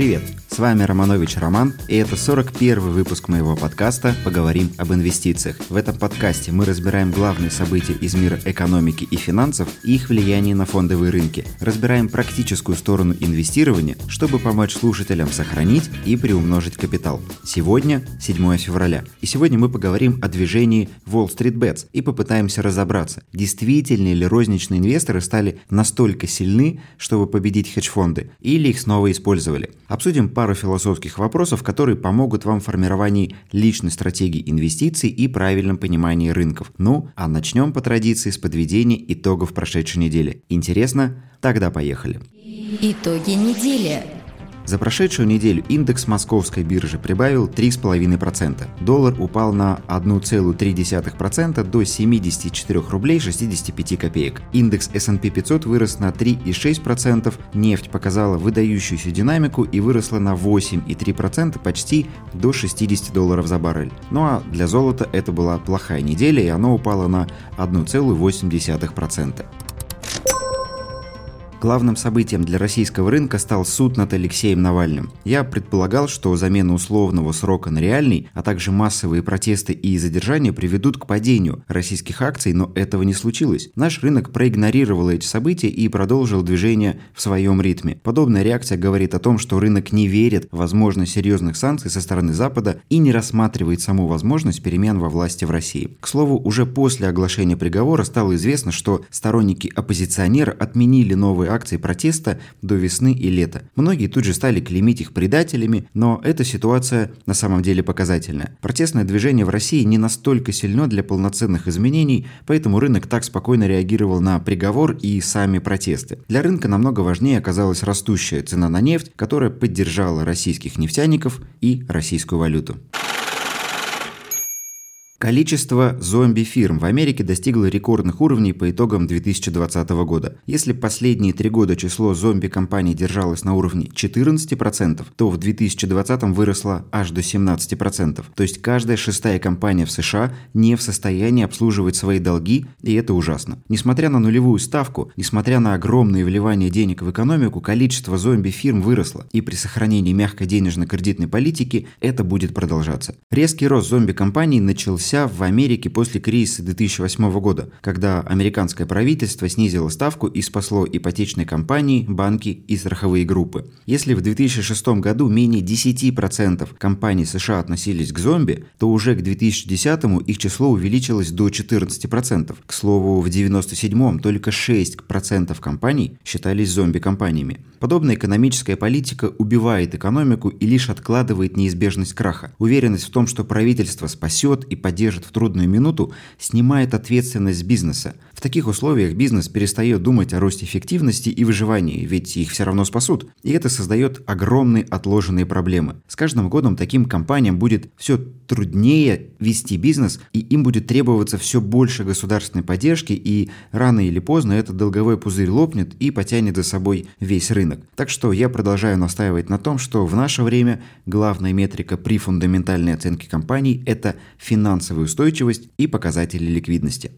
Привет! С вами Романович Роман, и это 41 выпуск моего подкаста «Поговорим об инвестициях». В этом подкасте мы разбираем главные события из мира экономики и финансов и их влияние на фондовые рынки. Разбираем практическую сторону инвестирования, чтобы помочь слушателям сохранить и приумножить капитал. Сегодня 7 февраля, и сегодня мы поговорим о движении Wall Street Bets и попытаемся разобраться, действительно ли розничные инвесторы стали настолько сильны, чтобы победить хедж-фонды, или их снова использовали. Обсудим пару философских вопросов, которые помогут вам в формировании личной стратегии инвестиций и правильном понимании рынков. Ну, а начнем по традиции с подведения итогов прошедшей недели. Интересно? Тогда поехали. Итоги недели. За прошедшую неделю индекс московской биржи прибавил 3,5%. Доллар упал на 1,3% до 74 рублей 65 копеек. Индекс S&P 500 вырос на 3,6%, нефть показала выдающуюся динамику и выросла на 8,3% почти до 60 долларов за баррель. Ну а для золота это была плохая неделя и оно упало на 1,8%. Главным событием для российского рынка стал суд над Алексеем Навальным. Я предполагал, что замена условного срока на реальный, а также массовые протесты и задержания приведут к падению российских акций, но этого не случилось. Наш рынок проигнорировал эти события и продолжил движение в своем ритме. Подобная реакция говорит о том, что рынок не верит в возможность серьезных санкций со стороны Запада и не рассматривает саму возможность перемен во власти в России. К слову, уже после оглашения приговора стало известно, что сторонники оппозиционера отменили новые акции протеста до весны и лета. Многие тут же стали клеймить их предателями, но эта ситуация на самом деле показательная. Протестное движение в России не настолько сильно для полноценных изменений, поэтому рынок так спокойно реагировал на приговор и сами протесты. Для рынка намного важнее оказалась растущая цена на нефть, которая поддержала российских нефтяников и российскую валюту. Количество зомби-фирм в Америке достигло рекордных уровней по итогам 2020 года. Если последние три года число зомби-компаний держалось на уровне 14%, то в 2020 выросло аж до 17%. То есть каждая шестая компания в США не в состоянии обслуживать свои долги, и это ужасно. Несмотря на нулевую ставку, несмотря на огромные вливания денег в экономику, количество зомби-фирм выросло, и при сохранении мягкой денежно-кредитной политики это будет продолжаться. Резкий рост зомби-компаний начался начался в Америке после кризиса 2008 года, когда американское правительство снизило ставку и спасло ипотечные компании, банки и страховые группы. Если в 2006 году менее 10% компаний США относились к зомби, то уже к 2010 их число увеличилось до 14%. К слову, в 1997 только 6% компаний считались зомби-компаниями. Подобная экономическая политика убивает экономику и лишь откладывает неизбежность краха. Уверенность в том, что правительство спасет и поддержит поддержит в трудную минуту, снимает ответственность бизнеса. В таких условиях бизнес перестает думать о росте эффективности и выживании, ведь их все равно спасут. И это создает огромные отложенные проблемы. С каждым годом таким компаниям будет все труднее вести бизнес, и им будет требоваться все больше государственной поддержки, и рано или поздно этот долговой пузырь лопнет и потянет за собой весь рынок. Так что я продолжаю настаивать на том, что в наше время главная метрика при фундаментальной оценке компаний – это финансовая финансовую устойчивость и показатели ликвидности.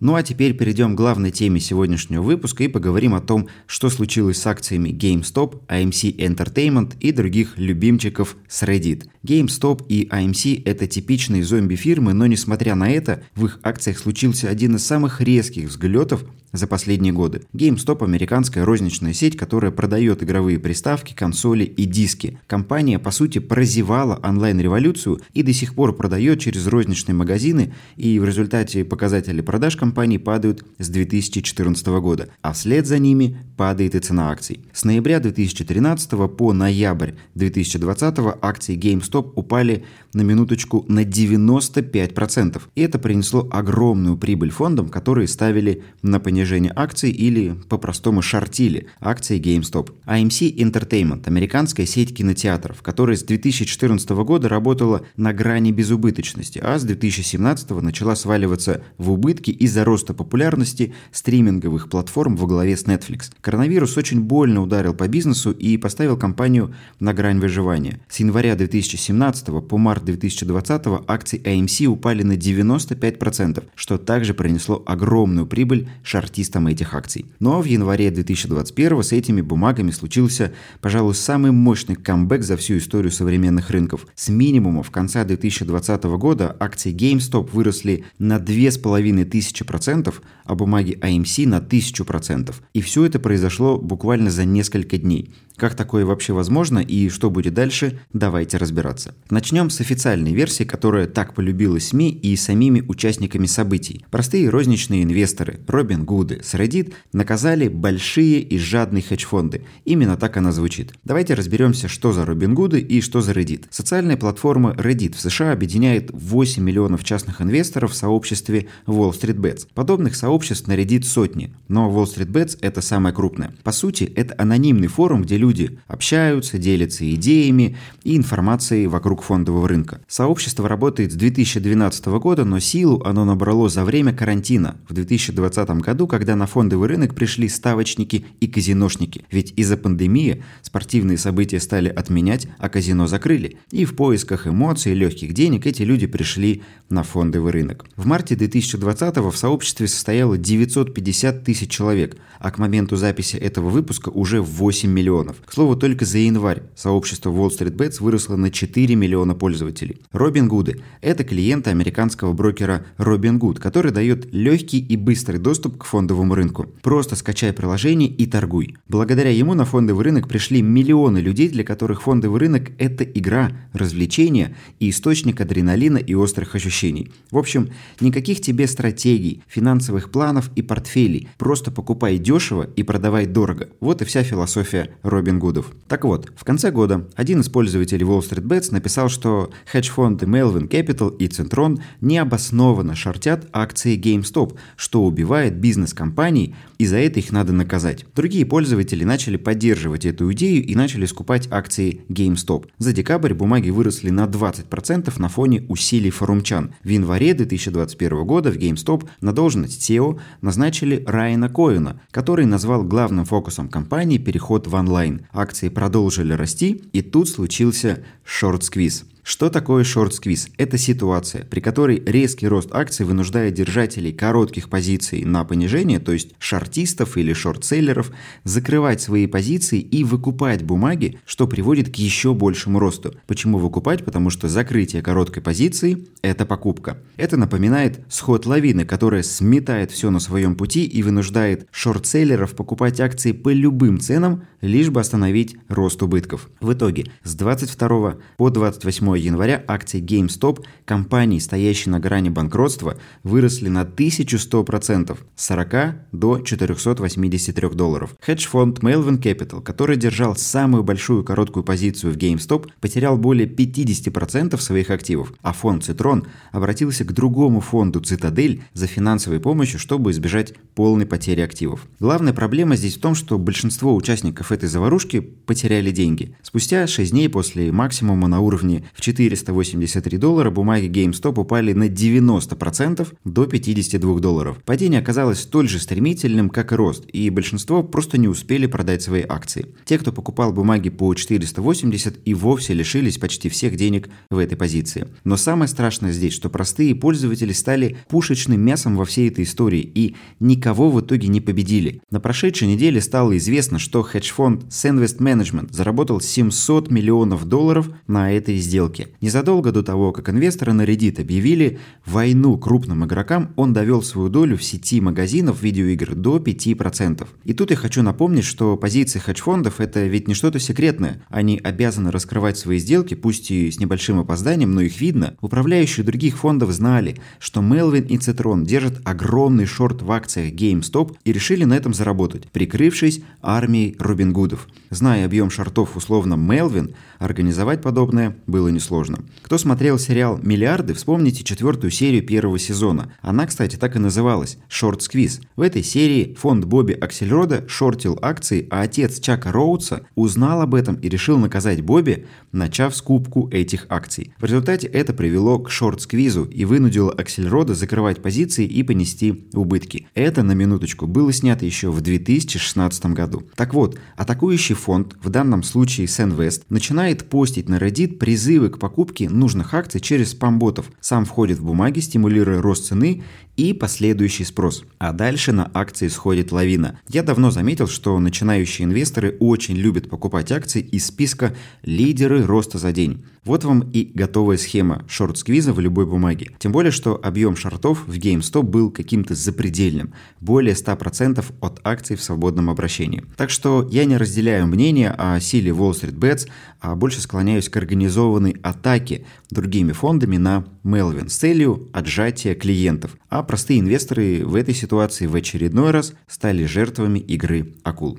Ну а теперь перейдем к главной теме сегодняшнего выпуска и поговорим о том, что случилось с акциями GameStop, AMC Entertainment и других любимчиков с Reddit. GameStop и AMC – это типичные зомби-фирмы, но несмотря на это, в их акциях случился один из самых резких взлетов за последние годы. GameStop – американская розничная сеть, которая продает игровые приставки, консоли и диски. Компания, по сути, прозевала онлайн-революцию и до сих пор продает через розничные магазины, и в результате показатели продаж компании падают с 2014 года, а вслед за ними падает и цена акций. С ноября 2013 по ноябрь 2020 акции GameStop упали на минуточку на 95%. И это принесло огромную прибыль фондам, которые ставили на понижение акций или по-простому шортили акции GameStop. AMC Entertainment – американская сеть кинотеатров, которая с 2014 года работала на грани безубыточности, а с 2017 начала сваливаться в убытки из-за роста популярности стриминговых платформ во главе с Netflix. Коронавирус очень больно ударил по бизнесу и поставил компанию на грань выживания. С января 2017 2017 по март 2020 акции AMC упали на 95%, что также принесло огромную прибыль шортистам шортистом этих акций. Но в январе 2021 с этими бумагами случился, пожалуй, самый мощный камбэк за всю историю современных рынков. С минимума в конце 2020 года акции GameStop выросли на 2500%, а бумаги AMC на 1000%. И все это произошло буквально за несколько дней. Как такое вообще возможно и что будет дальше, давайте разбираться. Начнем с официальной версии, которая так полюбилась СМИ и самими участниками событий. Простые розничные инвесторы, Робин Гуды, с Reddit наказали большие и жадные хедж-фонды. Именно так она звучит. Давайте разберемся, что за Робин Гуды и что за Reddit. Социальная платформа Reddit в США объединяет 8 миллионов частных инвесторов в сообществе Wall Street Bets. Подобных сообществ на Reddit сотни, но Wall Street Bets это самое крупное. По сути, это анонимный форум, где люди общаются, делятся идеями и информацией вокруг фондового рынка. Сообщество работает с 2012 года, но силу оно набрало за время карантина в 2020 году, когда на фондовый рынок пришли ставочники и казиношники. Ведь из-за пандемии спортивные события стали отменять, а казино закрыли. И в поисках эмоций легких денег эти люди пришли на фондовый рынок. В марте 2020 в сообществе состояло 950 тысяч человек, а к моменту записи этого выпуска уже 8 миллионов. К слову, только за январь сообщество Wall Street Bets выросло на 4 миллиона пользователей. Робин Гуды – это клиенты американского брокера Robin Good, который дает легкий и быстрый доступ к фондовому рынку. Просто скачай приложение и торгуй. Благодаря ему на фондовый рынок пришли миллионы людей, для которых фондовый рынок – это игра, развлечение и источник адреналина и острых ощущений. В общем, никаких тебе стратегий, финансовых планов и портфелей. Просто покупай дешево и продавай дорого. Вот и вся философия Робин Гудов. Так вот, в конце года один из пользователей Wall Street Bets написал, что хедж-фонды Melvin Capital и Centron необоснованно шортят акции GameStop, что убивает бизнес компаний, и за это их надо наказать. Другие пользователи начали поддерживать эту идею и начали скупать акции GameStop. За декабрь бумаги выросли на 20% на фоне усилий форумчан. В январе 2021 года в GameStop на должность SEO назначили Райана Коэна, который назвал главным фокусом компании переход в онлайн. Акции продолжили расти, и тут случился шорт-сквиз. Что такое шорт-сквиз? Это ситуация, при которой резкий рост акций вынуждает держателей коротких позиций на понижение, то есть шортистов или шортселлеров, закрывать свои позиции и выкупать бумаги, что приводит к еще большему росту. Почему выкупать? Потому что закрытие короткой позиции – это покупка. Это напоминает сход лавины, которая сметает все на своем пути и вынуждает шортселлеров покупать акции по любым ценам, лишь бы остановить рост убытков. В итоге с 22 по 28 января акции GameStop, компании, стоящей на грани банкротства, выросли на 1100% с 40 до 483 долларов. Хедж-фонд Melvin Capital, который держал самую большую короткую позицию в GameStop, потерял более 50% своих активов, а фонд Citron обратился к другому фонду Citadel за финансовой помощью, чтобы избежать полной потери активов. Главная проблема здесь в том, что большинство участников этой заварушки потеряли деньги. Спустя 6 дней после максимума на уровне в 483 доллара бумаги GameStop упали на 90% до 52 долларов. Падение оказалось столь же стремительным, как и рост, и большинство просто не успели продать свои акции. Те, кто покупал бумаги по 480 и вовсе лишились почти всех денег в этой позиции. Но самое страшное здесь, что простые пользователи стали пушечным мясом во всей этой истории и никого в итоге не победили. На прошедшей неделе стало известно, что хедж-фонд Senvest Management заработал 700 миллионов долларов на этой сделке сделки. Незадолго до того, как инвесторы на Reddit объявили войну крупным игрокам, он довел свою долю в сети магазинов видеоигр до 5%. И тут я хочу напомнить, что позиции хедж-фондов это ведь не что-то секретное. Они обязаны раскрывать свои сделки, пусть и с небольшим опозданием, но их видно. Управляющие других фондов знали, что Melvin и Citron держат огромный шорт в акциях GameStop и решили на этом заработать, прикрывшись армией Робин Гудов. Зная объем шортов условно Melvin, организовать подобное было несложно сложно. Кто смотрел сериал «Миллиарды», вспомните четвертую серию первого сезона. Она, кстати, так и называлась «Шорт Сквиз». В этой серии фонд Бобби Аксельрода шортил акции, а отец Чака Роудса узнал об этом и решил наказать Бобби, начав скупку этих акций. В результате это привело к шорт-сквизу и вынудило Аксельрода закрывать позиции и понести убытки. Это, на минуточку, было снято еще в 2016 году. Так вот, атакующий фонд, в данном случае Сенвест, начинает постить на Reddit призывы призывы к покупке нужных акций через спам-ботов. Сам входит в бумаги, стимулируя рост цены и последующий спрос. А дальше на акции сходит лавина. Я давно заметил, что начинающие инвесторы очень любят покупать акции из списка «Лидеры роста за день». Вот вам и готовая схема шорт-сквиза в любой бумаге. Тем более, что объем шортов в GameStop был каким-то запредельным. Более 100% от акций в свободном обращении. Так что я не разделяю мнение о силе Wall Street Bets, а больше склоняюсь к организованной атаке другими фондами на Melvin с целью отжатия клиентов. А простые инвесторы в этой ситуации в очередной раз стали жертвами игры акул.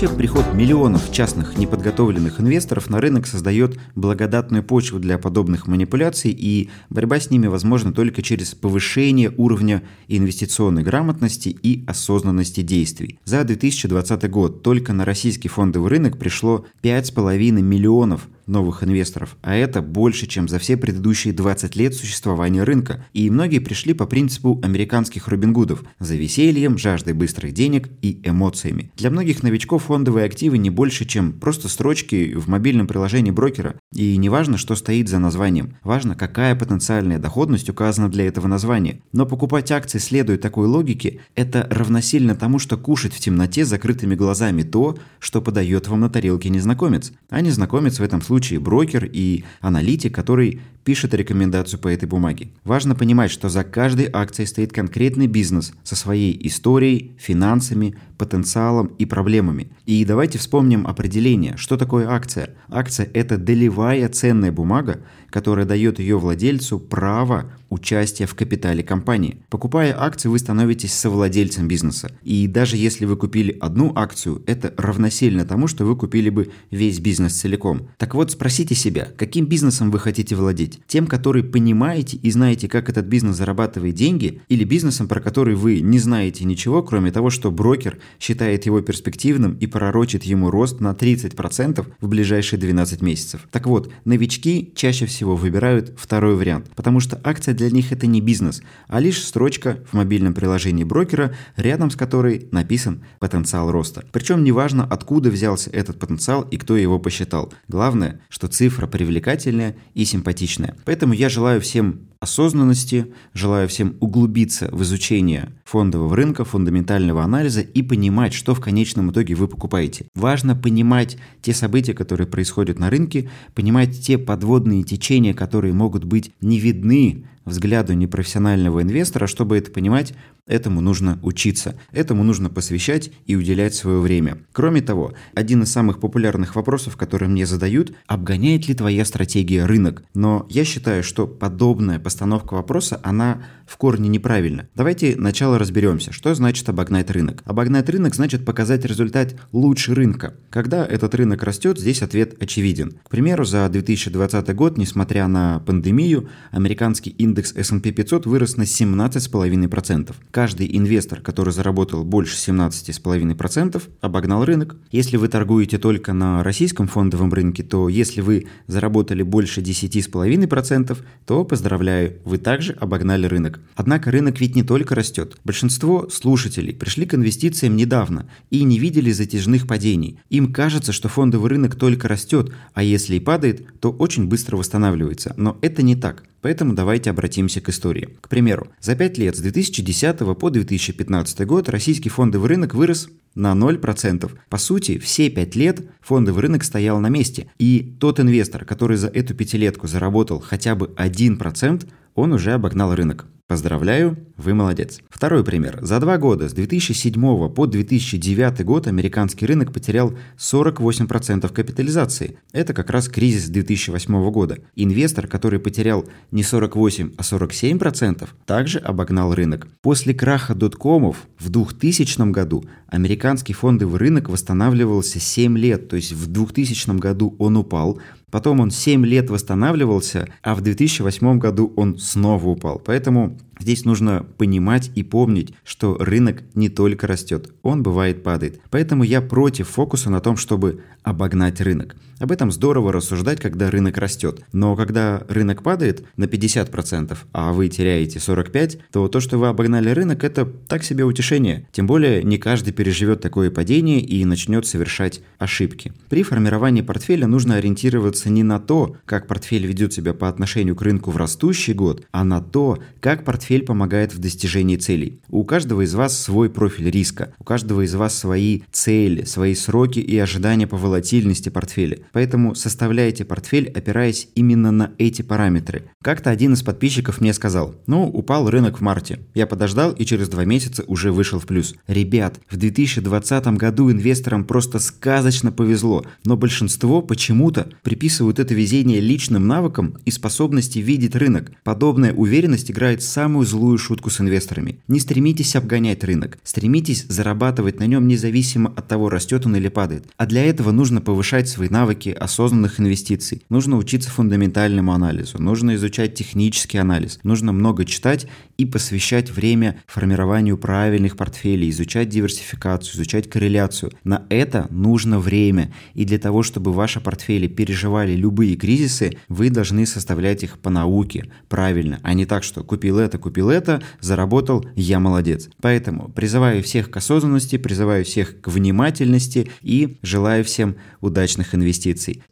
Вообще, приход миллионов частных неподготовленных инвесторов на рынок создает благодатную почву для подобных манипуляций, и борьба с ними возможна только через повышение уровня инвестиционной грамотности и осознанности действий. За 2020 год только на российский фондовый рынок пришло 5,5 миллионов новых инвесторов, а это больше, чем за все предыдущие 20 лет существования рынка. И многие пришли по принципу американских Робин Гудов – за весельем, жаждой быстрых денег и эмоциями. Для многих новичков фондовые активы не больше, чем просто строчки в мобильном приложении брокера. И не важно, что стоит за названием. Важно, какая потенциальная доходность указана для этого названия. Но покупать акции, следуя такой логике, это равносильно тому, что кушать в темноте закрытыми глазами то, что подает вам на тарелке незнакомец. А незнакомец в этом случае случае брокер и аналитик, который пишет рекомендацию по этой бумаге. Важно понимать, что за каждой акцией стоит конкретный бизнес со своей историей, финансами, потенциалом и проблемами. И давайте вспомним определение, что такое акция. Акция – это долевая ценная бумага, которая дает ее владельцу право участия в капитале компании. Покупая акции, вы становитесь совладельцем бизнеса. И даже если вы купили одну акцию, это равносильно тому, что вы купили бы весь бизнес целиком. Так вот, спросите себя, каким бизнесом вы хотите владеть? Тем, который понимаете и знаете, как этот бизнес зарабатывает деньги, или бизнесом, про который вы не знаете ничего, кроме того, что брокер считает его перспективным и пророчит ему рост на 30% в ближайшие 12 месяцев. Так вот, новички чаще всего выбирают второй вариант, потому что акция для них это не бизнес, а лишь строчка в мобильном приложении брокера, рядом с которой написан потенциал роста. Причем неважно, откуда взялся этот потенциал и кто его посчитал. Главное, что цифра привлекательная и симпатичная. Поэтому я желаю всем осознанности, желаю всем углубиться в изучение фондового рынка, фундаментального анализа и понимать, что в конечном итоге вы покупаете. Важно понимать те события, которые происходят на рынке, понимать те подводные течения, которые могут быть не видны взгляду непрофессионального инвестора, чтобы это понимать, этому нужно учиться, этому нужно посвящать и уделять свое время. Кроме того, один из самых популярных вопросов, которые мне задают, обгоняет ли твоя стратегия рынок? Но я считаю, что подобная постановка вопроса, она в корне неправильна. Давайте сначала разберемся, что значит обогнать рынок. Обогнать рынок значит показать результат лучше рынка. Когда этот рынок растет, здесь ответ очевиден. К примеру, за 2020 год, несмотря на пандемию, американский индекс S&P 500 вырос на 17,5% каждый инвестор, который заработал больше 17,5%, обогнал рынок. Если вы торгуете только на российском фондовом рынке, то если вы заработали больше 10,5%, то поздравляю, вы также обогнали рынок. Однако рынок ведь не только растет. Большинство слушателей пришли к инвестициям недавно и не видели затяжных падений. Им кажется, что фондовый рынок только растет, а если и падает, то очень быстро восстанавливается. Но это не так. Поэтому давайте обратимся к истории. К примеру, за 5 лет с 2010 по 2015 год российский фондовый рынок вырос на 0%. По сути, все 5 лет фондовый рынок стоял на месте. И тот инвестор, который за эту пятилетку заработал хотя бы 1%, он уже обогнал рынок. Поздравляю, вы молодец. Второй пример. За два года, с 2007 по 2009 год, американский рынок потерял 48% капитализации. Это как раз кризис 2008 года. Инвестор, который потерял не 48, а 47%, также обогнал рынок. После краха доткомов в 2000 году американский фондовый рынок восстанавливался 7 лет, то есть в 2000 году он упал, Потом он 7 лет восстанавливался, а в 2008 году он снова упал. Поэтому Здесь нужно понимать и помнить, что рынок не только растет, он бывает падает. Поэтому я против фокуса на том, чтобы обогнать рынок. Об этом здорово рассуждать, когда рынок растет. Но когда рынок падает на 50%, а вы теряете 45%, то то, что вы обогнали рынок, это так себе утешение. Тем более, не каждый переживет такое падение и начнет совершать ошибки. При формировании портфеля нужно ориентироваться не на то, как портфель ведет себя по отношению к рынку в растущий год, а на то, как портфель помогает в достижении целей. У каждого из вас свой профиль риска, у каждого из вас свои цели, свои сроки и ожидания по волатильности портфеля. Поэтому составляйте портфель, опираясь именно на эти параметры. Как-то один из подписчиков мне сказал, ну, упал рынок в марте. Я подождал и через два месяца уже вышел в плюс. Ребят, в 2020 году инвесторам просто сказочно повезло, но большинство почему-то приписывают это везение личным навыкам и способности видеть рынок. Подобная уверенность играет самую злую шутку с инвесторами. Не стремитесь обгонять рынок, стремитесь зарабатывать на нем независимо от того, растет он или падает. А для этого нужно повышать свои навыки осознанных инвестиций. Нужно учиться фундаментальному анализу, нужно изучать технический анализ, нужно много читать и посвящать время формированию правильных портфелей, изучать диверсификацию, изучать корреляцию. На это нужно время. И для того, чтобы ваши портфели переживали любые кризисы, вы должны составлять их по науке, правильно, а не так, что купил это, купил это, заработал, я молодец. Поэтому призываю всех к осознанности, призываю всех к внимательности и желаю всем удачных инвестиций.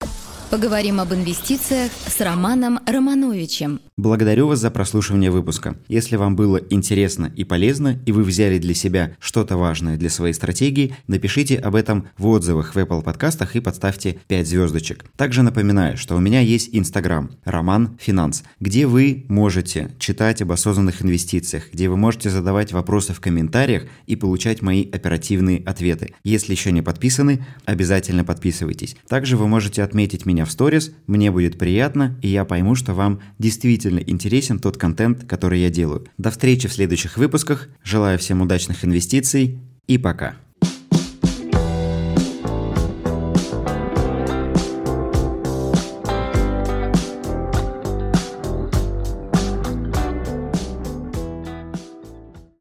Поговорим об инвестициях с Романом Романовичем. Благодарю вас за прослушивание выпуска. Если вам было интересно и полезно, и вы взяли для себя что-то важное для своей стратегии, напишите об этом в отзывах в Apple подкастах и подставьте 5 звездочек. Также напоминаю, что у меня есть Инстаграм Роман Финанс, где вы можете читать об осознанных инвестициях, где вы можете задавать вопросы в комментариях и получать мои оперативные ответы. Если еще не подписаны, обязательно подписывайтесь. Также вы можете отметить меня меня в сторис, мне будет приятно, и я пойму, что вам действительно интересен тот контент, который я делаю. До встречи в следующих выпусках, желаю всем удачных инвестиций и пока.